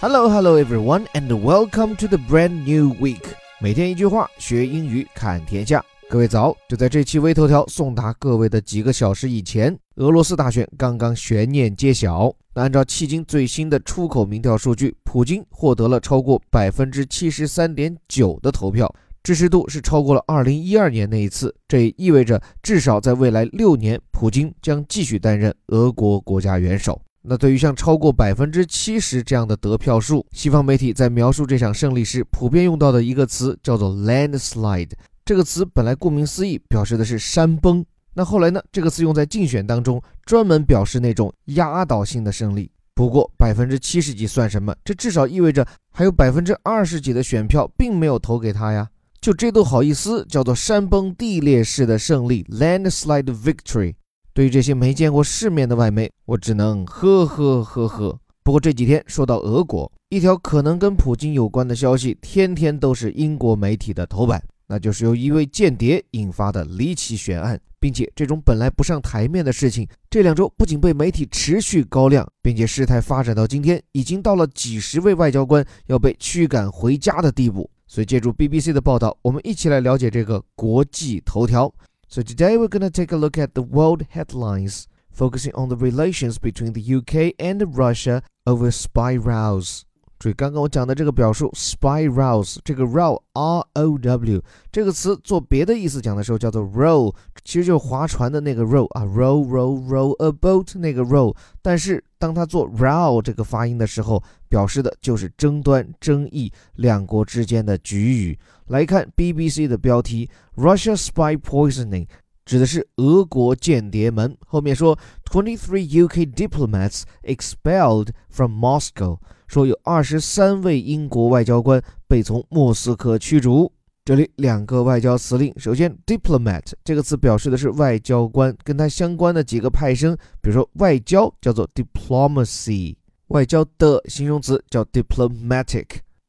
Hello, hello everyone, and welcome to the brand new week. 每天一句话，学英语看天下。各位早！就在这期微头条送达各位的几个小时以前，俄罗斯大选刚刚悬念揭晓。那按照迄今最新的出口民调数据，普京获得了超过百分之七十三点九的投票，支持度是超过了二零一二年那一次。这也意味着，至少在未来六年，普京将继续担任俄国国家元首。那对于像超过百分之七十这样的得票数，西方媒体在描述这场胜利时，普遍用到的一个词叫做 landslide。这个词本来顾名思义，表示的是山崩。那后来呢？这个词用在竞选当中，专门表示那种压倒性的胜利。不过百分之七十几算什么？这至少意味着还有百分之二十几的选票并没有投给他呀。就这都好意思叫做山崩地裂式的胜利 （landslide victory）。对于这些没见过世面的外媒，我只能呵呵呵呵。不过这几天说到俄国，一条可能跟普京有关的消息，天天都是英国媒体的头版，那就是由一位间谍引发的离奇悬案，并且这种本来不上台面的事情，这两周不仅被媒体持续高亮，并且事态发展到今天，已经到了几十位外交官要被驱赶回家的地步。所以借助 BBC 的报道，我们一起来了解这个国际头条。So today we're going to take a look at the world headlines, focusing on the relations between the UK and Russia over spy rows. 注意刚刚我讲的这个表述 spy rows，这个 row r o w 这个词做别的意思讲的时候叫做 row，其实就是划船的那个 row 啊，row row row a boat 那个 row。但是当它做 row 这个发音的时候，表示的就是争端、争议，两国之间的局域。来看 BBC 的标题，Russia spy poisoning，指的是俄国间谍门。后面说，twenty-three UK diplomats expelled from Moscow。说有二十三位英国外交官被从莫斯科驱逐。这里两个外交辞令，首先，diplomat 这个词表示的是外交官，跟它相关的几个派生，比如说外交叫做 diplomacy，外交的形容词叫 diplomatic。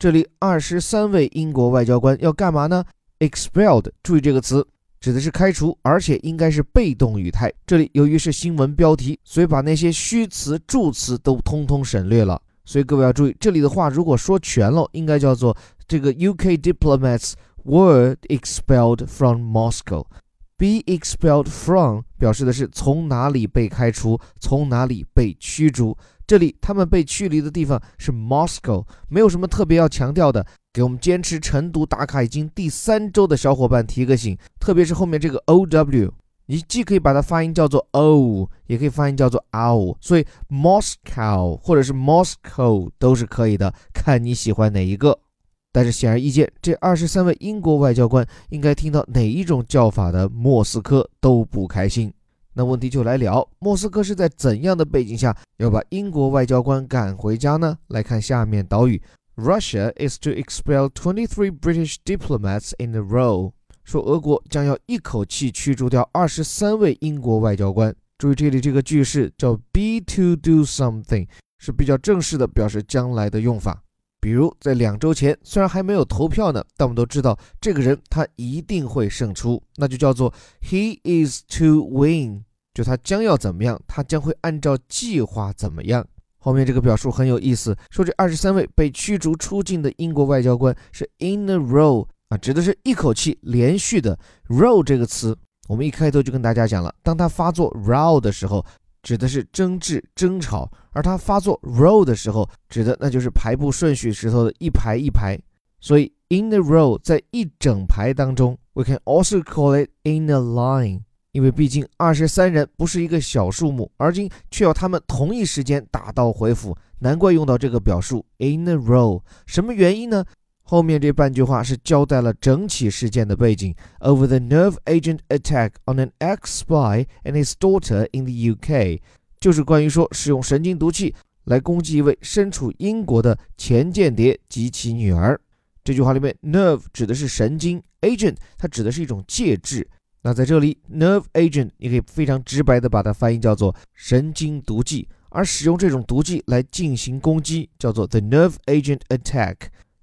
这里二十三位英国外交官要干嘛呢？expelled，注意这个词指的是开除，而且应该是被动语态。这里由于是新闻标题，所以把那些虚词、助词都通通省略了。所以各位要注意，这里的话如果说全了，应该叫做这个 UK diplomats were expelled from Moscow。Be expelled from 表示的是从哪里被开除，从哪里被驱逐。这里他们被驱离的地方是 Moscow，没有什么特别要强调的。给我们坚持晨读打卡已经第三周的小伙伴提个醒，特别是后面这个 OW。你既可以把它发音叫做 o，也可以发音叫做 ow，所以 Moscow 或者是 Moscow 都是可以的，看你喜欢哪一个。但是显而易见，这二十三位英国外交官应该听到哪一种叫法的莫斯科都不开心。那问题就来了，莫斯科是在怎样的背景下要把英国外交官赶回家呢？来看下面导语：Russia is to expel twenty-three British diplomats in a row。说俄国将要一口气驱逐掉二十三位英国外交官。注意这里这个句式叫 be to do something，是比较正式的表示将来的用法。比如在两周前，虽然还没有投票呢，但我们都知道这个人他一定会胜出，那就叫做 he is to win，就他将要怎么样，他将会按照计划怎么样。后面这个表述很有意思，说这二十三位被驱逐出境的英国外交官是 in a row。啊，指的是一口气连续的 row 这个词，我们一开头就跟大家讲了，当它发作 row 的时候，指的是争执、争吵；而它发作 row 的时候，指的那就是排布顺序时候的一排一排。所以 in the row 在一整排当中，we can also call it in a line，因为毕竟二十三人不是一个小数目，而今却要他们同一时间打道回府，难怪用到这个表述 in a row。什么原因呢？后面这半句话是交代了整起事件的背景。Over the nerve agent attack on an ex-spy and his daughter in the UK，就是关于说使用神经毒气来攻击一位身处英国的前间谍及其女儿。这句话里面，nerve 指的是神经，agent 它指的是一种介质。那在这里，nerve agent 你可以非常直白的把它翻译叫做神经毒剂，而使用这种毒剂来进行攻击叫做 the nerve agent attack。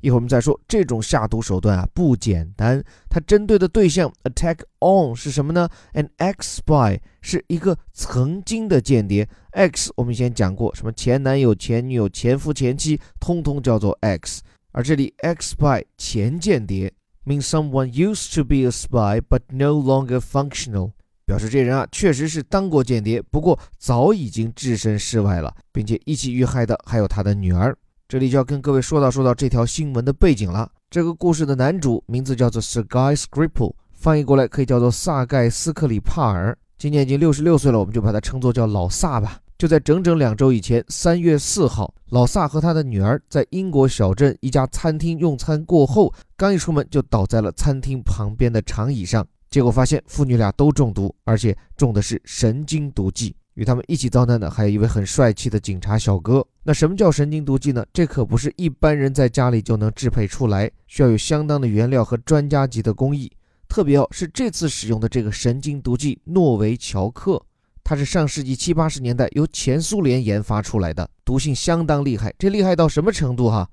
一会儿我们再说，这种下毒手段啊不简单，它针对的对象 attack on 是什么呢？An ex spy 是一个曾经的间谍 X 我们以前讲过，什么前男友、前女友、前夫、前妻，通通叫做 X。而这里 ex spy 前间谍，means someone used to be a spy but no longer functional，表示这人啊确实是当过间谍，不过早已经置身事外了，并且一起遇害的还有他的女儿。这里就要跟各位说到说到这条新闻的背景了。这个故事的男主名字叫做 Sergei Skripal，翻译过来可以叫做萨盖斯克里帕尔。今年已经六十六岁了，我们就把他称作叫老萨吧。就在整整两周以前，三月四号，老萨和他的女儿在英国小镇一家餐厅用餐过后，刚一出门就倒在了餐厅旁边的长椅上。结果发现父女俩都中毒，而且中的是神经毒剂。与他们一起遭难的还有一位很帅气的警察小哥。那什么叫神经毒剂呢？这可不是一般人在家里就能制配出来，需要有相当的原料和专家级的工艺。特别哦，是这次使用的这个神经毒剂诺维乔克，它是上世纪七八十年代由前苏联研发出来的，毒性相当厉害。这厉害到什么程度哈？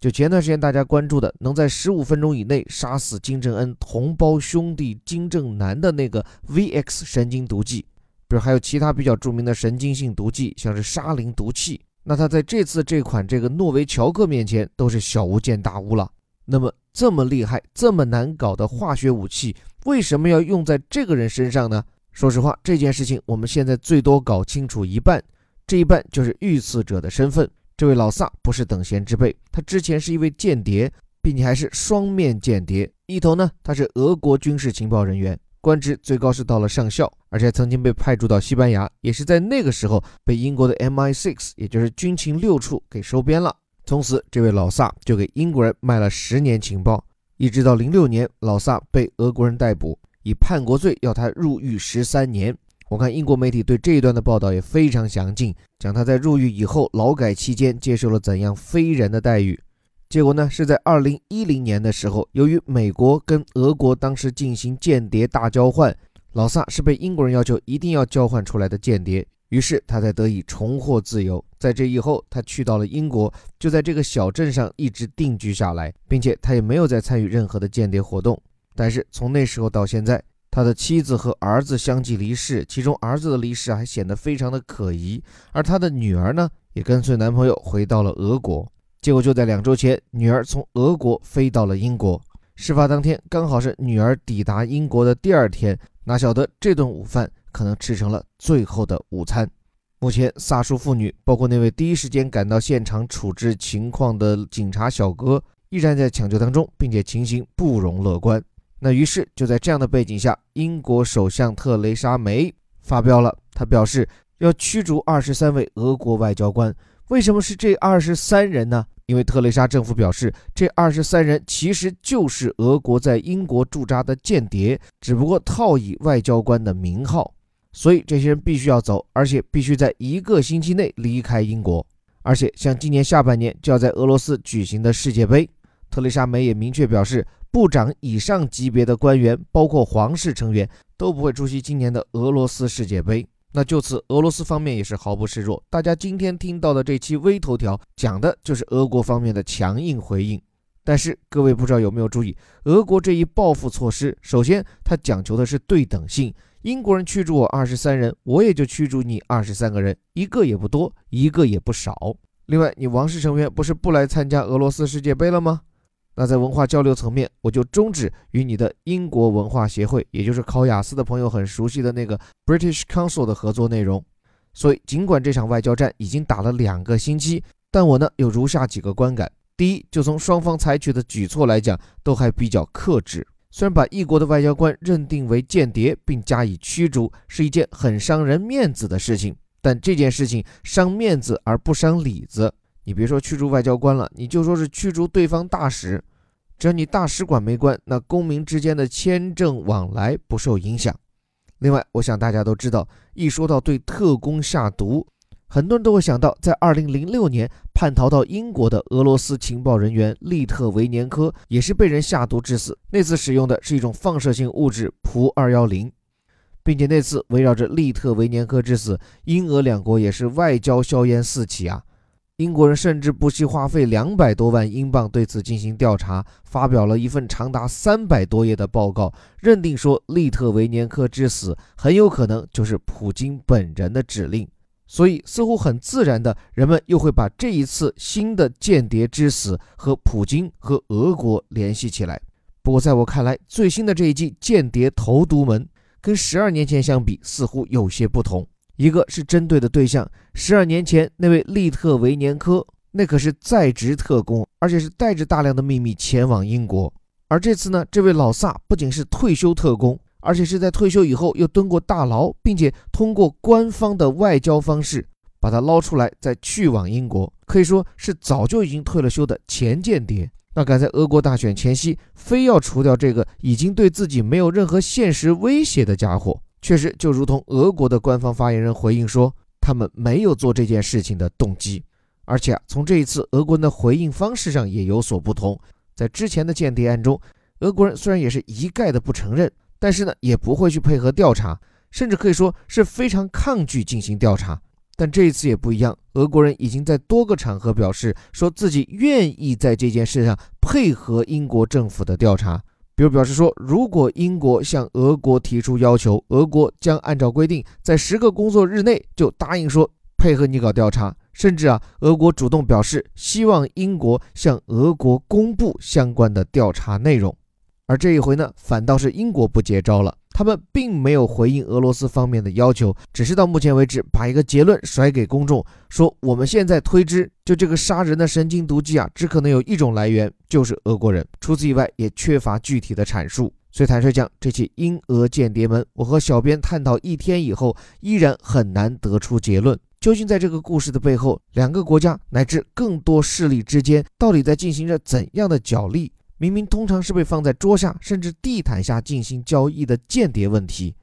就前段时间大家关注的，能在十五分钟以内杀死金正恩同胞兄弟金正男的那个 VX 神经毒剂。比如还有其他比较著名的神经性毒剂，像是沙林毒气，那它在这次这款这个诺维乔克面前都是小巫见大巫了。那么这么厉害、这么难搞的化学武器，为什么要用在这个人身上呢？说实话，这件事情我们现在最多搞清楚一半，这一半就是遇刺者的身份。这位老萨不是等闲之辈，他之前是一位间谍，并且还是双面间谍。一头呢，他是俄国军事情报人员。官职最高是到了上校，而且曾经被派驻到西班牙，也是在那个时候被英国的 MI6，也就是军情六处给收编了。从此，这位老萨就给英国人卖了十年情报，一直到零六年，老萨被俄国人逮捕，以叛国罪要他入狱十三年。我看英国媒体对这一段的报道也非常详尽，讲他在入狱以后劳改期间接受了怎样非人的待遇。结果呢，是在二零一零年的时候，由于美国跟俄国当时进行间谍大交换，老萨是被英国人要求一定要交换出来的间谍，于是他才得以重获自由。在这以后，他去到了英国，就在这个小镇上一直定居下来，并且他也没有再参与任何的间谍活动。但是从那时候到现在，他的妻子和儿子相继离世，其中儿子的离世还显得非常的可疑，而他的女儿呢，也跟随男朋友回到了俄国。结果就在两周前，女儿从俄国飞到了英国。事发当天刚好是女儿抵达英国的第二天，哪晓得这顿午饭可能吃成了最后的午餐。目前，萨叔父女，包括那位第一时间赶到现场处置情况的警察小哥，依然在抢救当中，并且情形不容乐观。那于是就在这样的背景下，英国首相特蕾莎梅发飙了，她表示要驱逐二十三位俄国外交官。为什么是这二十三人呢？因为特蕾莎政府表示，这二十三人其实就是俄国在英国驻扎的间谍，只不过套以外交官的名号，所以这些人必须要走，而且必须在一个星期内离开英国。而且，像今年下半年就要在俄罗斯举行的世界杯，特蕾莎梅也明确表示，部长以上级别的官员，包括皇室成员，都不会出席今年的俄罗斯世界杯。那就此，俄罗斯方面也是毫不示弱。大家今天听到的这期微头条，讲的就是俄国方面的强硬回应。但是各位不知道有没有注意，俄国这一报复措施，首先它讲求的是对等性。英国人驱逐我二十三人，我也就驱逐你二十三个人，一个也不多，一个也不少。另外，你王室成员不是不来参加俄罗斯世界杯了吗？那在文化交流层面，我就终止与你的英国文化协会，也就是考雅思的朋友很熟悉的那个 British Council 的合作内容。所以，尽管这场外交战已经打了两个星期，但我呢有如下几个观感：第一，就从双方采取的举措来讲，都还比较克制。虽然把异国的外交官认定为间谍并加以驱逐是一件很伤人面子的事情，但这件事情伤面子而不伤里子。你别说驱逐外交官了，你就说是驱逐对方大使，只要你大使馆没关，那公民之间的签证往来不受影响。另外，我想大家都知道，一说到对特工下毒，很多人都会想到，在2006年叛逃到英国的俄罗斯情报人员利特维年科也是被人下毒致死。那次使用的是一种放射性物质钄二幺零，并且那次围绕着利特维年科之死，英俄两国也是外交硝烟四起啊。英国人甚至不惜花费两百多万英镑对此进行调查，发表了一份长达三百多页的报告，认定说利特维年科之死很有可能就是普京本人的指令。所以，似乎很自然的，人们又会把这一次新的间谍之死和普京和俄国联系起来。不过，在我看来，最新的这一季间谍投毒门跟十二年前相比，似乎有些不同。一个是针对的对象，十二年前那位利特维年科，那可是在职特工，而且是带着大量的秘密前往英国。而这次呢，这位老萨不仅是退休特工，而且是在退休以后又蹲过大牢，并且通过官方的外交方式把他捞出来，再去往英国，可以说是早就已经退了休的前间谍。那敢在俄国大选前夕非要除掉这个已经对自己没有任何现实威胁的家伙？确实，就如同俄国的官方发言人回应说，他们没有做这件事情的动机。而且啊，从这一次俄国人的回应方式上也有所不同。在之前的间谍案中，俄国人虽然也是一概的不承认，但是呢，也不会去配合调查，甚至可以说是非常抗拒进行调查。但这一次也不一样，俄国人已经在多个场合表示，说自己愿意在这件事上配合英国政府的调查。比如表示说，如果英国向俄国提出要求，俄国将按照规定在十个工作日内就答应说配合你搞调查，甚至啊，俄国主动表示希望英国向俄国公布相关的调查内容。而这一回呢，反倒是英国不接招了。他们并没有回应俄罗斯方面的要求，只是到目前为止把一个结论甩给公众，说我们现在推知，就这个杀人的神经毒剂啊，只可能有一种来源，就是俄国人。除此以外，也缺乏具体的阐述。所以坦率讲，这起英俄间谍门，我和小编探讨一天以后，依然很难得出结论。究竟在这个故事的背后，两个国家乃至更多势力之间，到底在进行着怎样的角力？明明通常是被放在桌下甚至地毯下进行交易的间谍问题，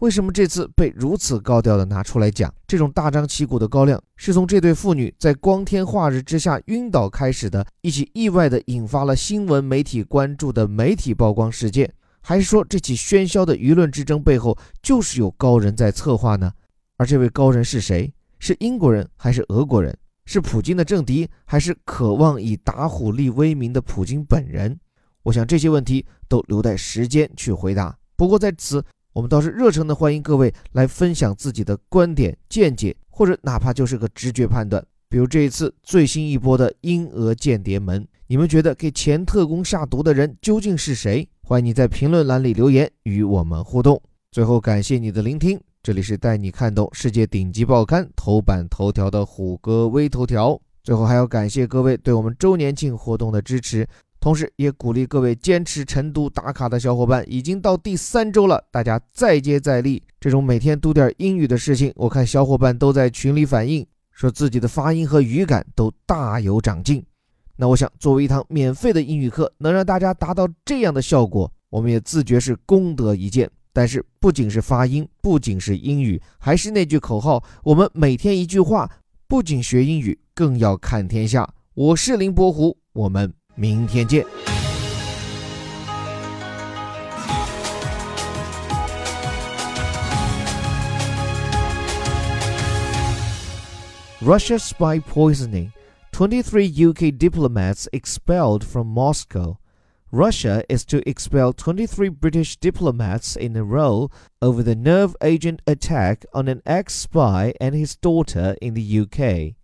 为什么这次被如此高调的拿出来讲？这种大张旗鼓的高亮，是从这对父女在光天化日之下晕倒开始的一起意外的引发了新闻媒体关注的媒体曝光事件，还是说这起喧嚣的舆论之争背后就是有高人在策划呢？而这位高人是谁？是英国人还是俄国人？是普京的政敌，还是渴望以打虎立威名的普京本人？我想这些问题都留待时间去回答。不过在此，我们倒是热诚的欢迎各位来分享自己的观点、见解，或者哪怕就是个直觉判断。比如这一次最新一波的英俄间谍门，你们觉得给前特工下毒的人究竟是谁？欢迎你在评论栏里留言与我们互动。最后，感谢你的聆听。这里是带你看懂世界顶级报刊头版头条的虎哥微头条。最后还要感谢各位对我们周年庆活动的支持，同时也鼓励各位坚持晨读打卡的小伙伴，已经到第三周了，大家再接再厉。这种每天读点英语的事情，我看小伙伴都在群里反映，说自己的发音和语感都大有长进。那我想，作为一堂免费的英语课，能让大家达到这样的效果，我们也自觉是功德一件。但是不仅是发音，不仅是英语，还是那句口号：我们每天一句话，不仅学英语，更要看天下。我是林伯虎，我们明天见。Russia spy poisoning: twenty-three UK diplomats expelled from Moscow. Russia is to expel 23 British diplomats in a row over the nerve agent attack on an ex spy and his daughter in the UK.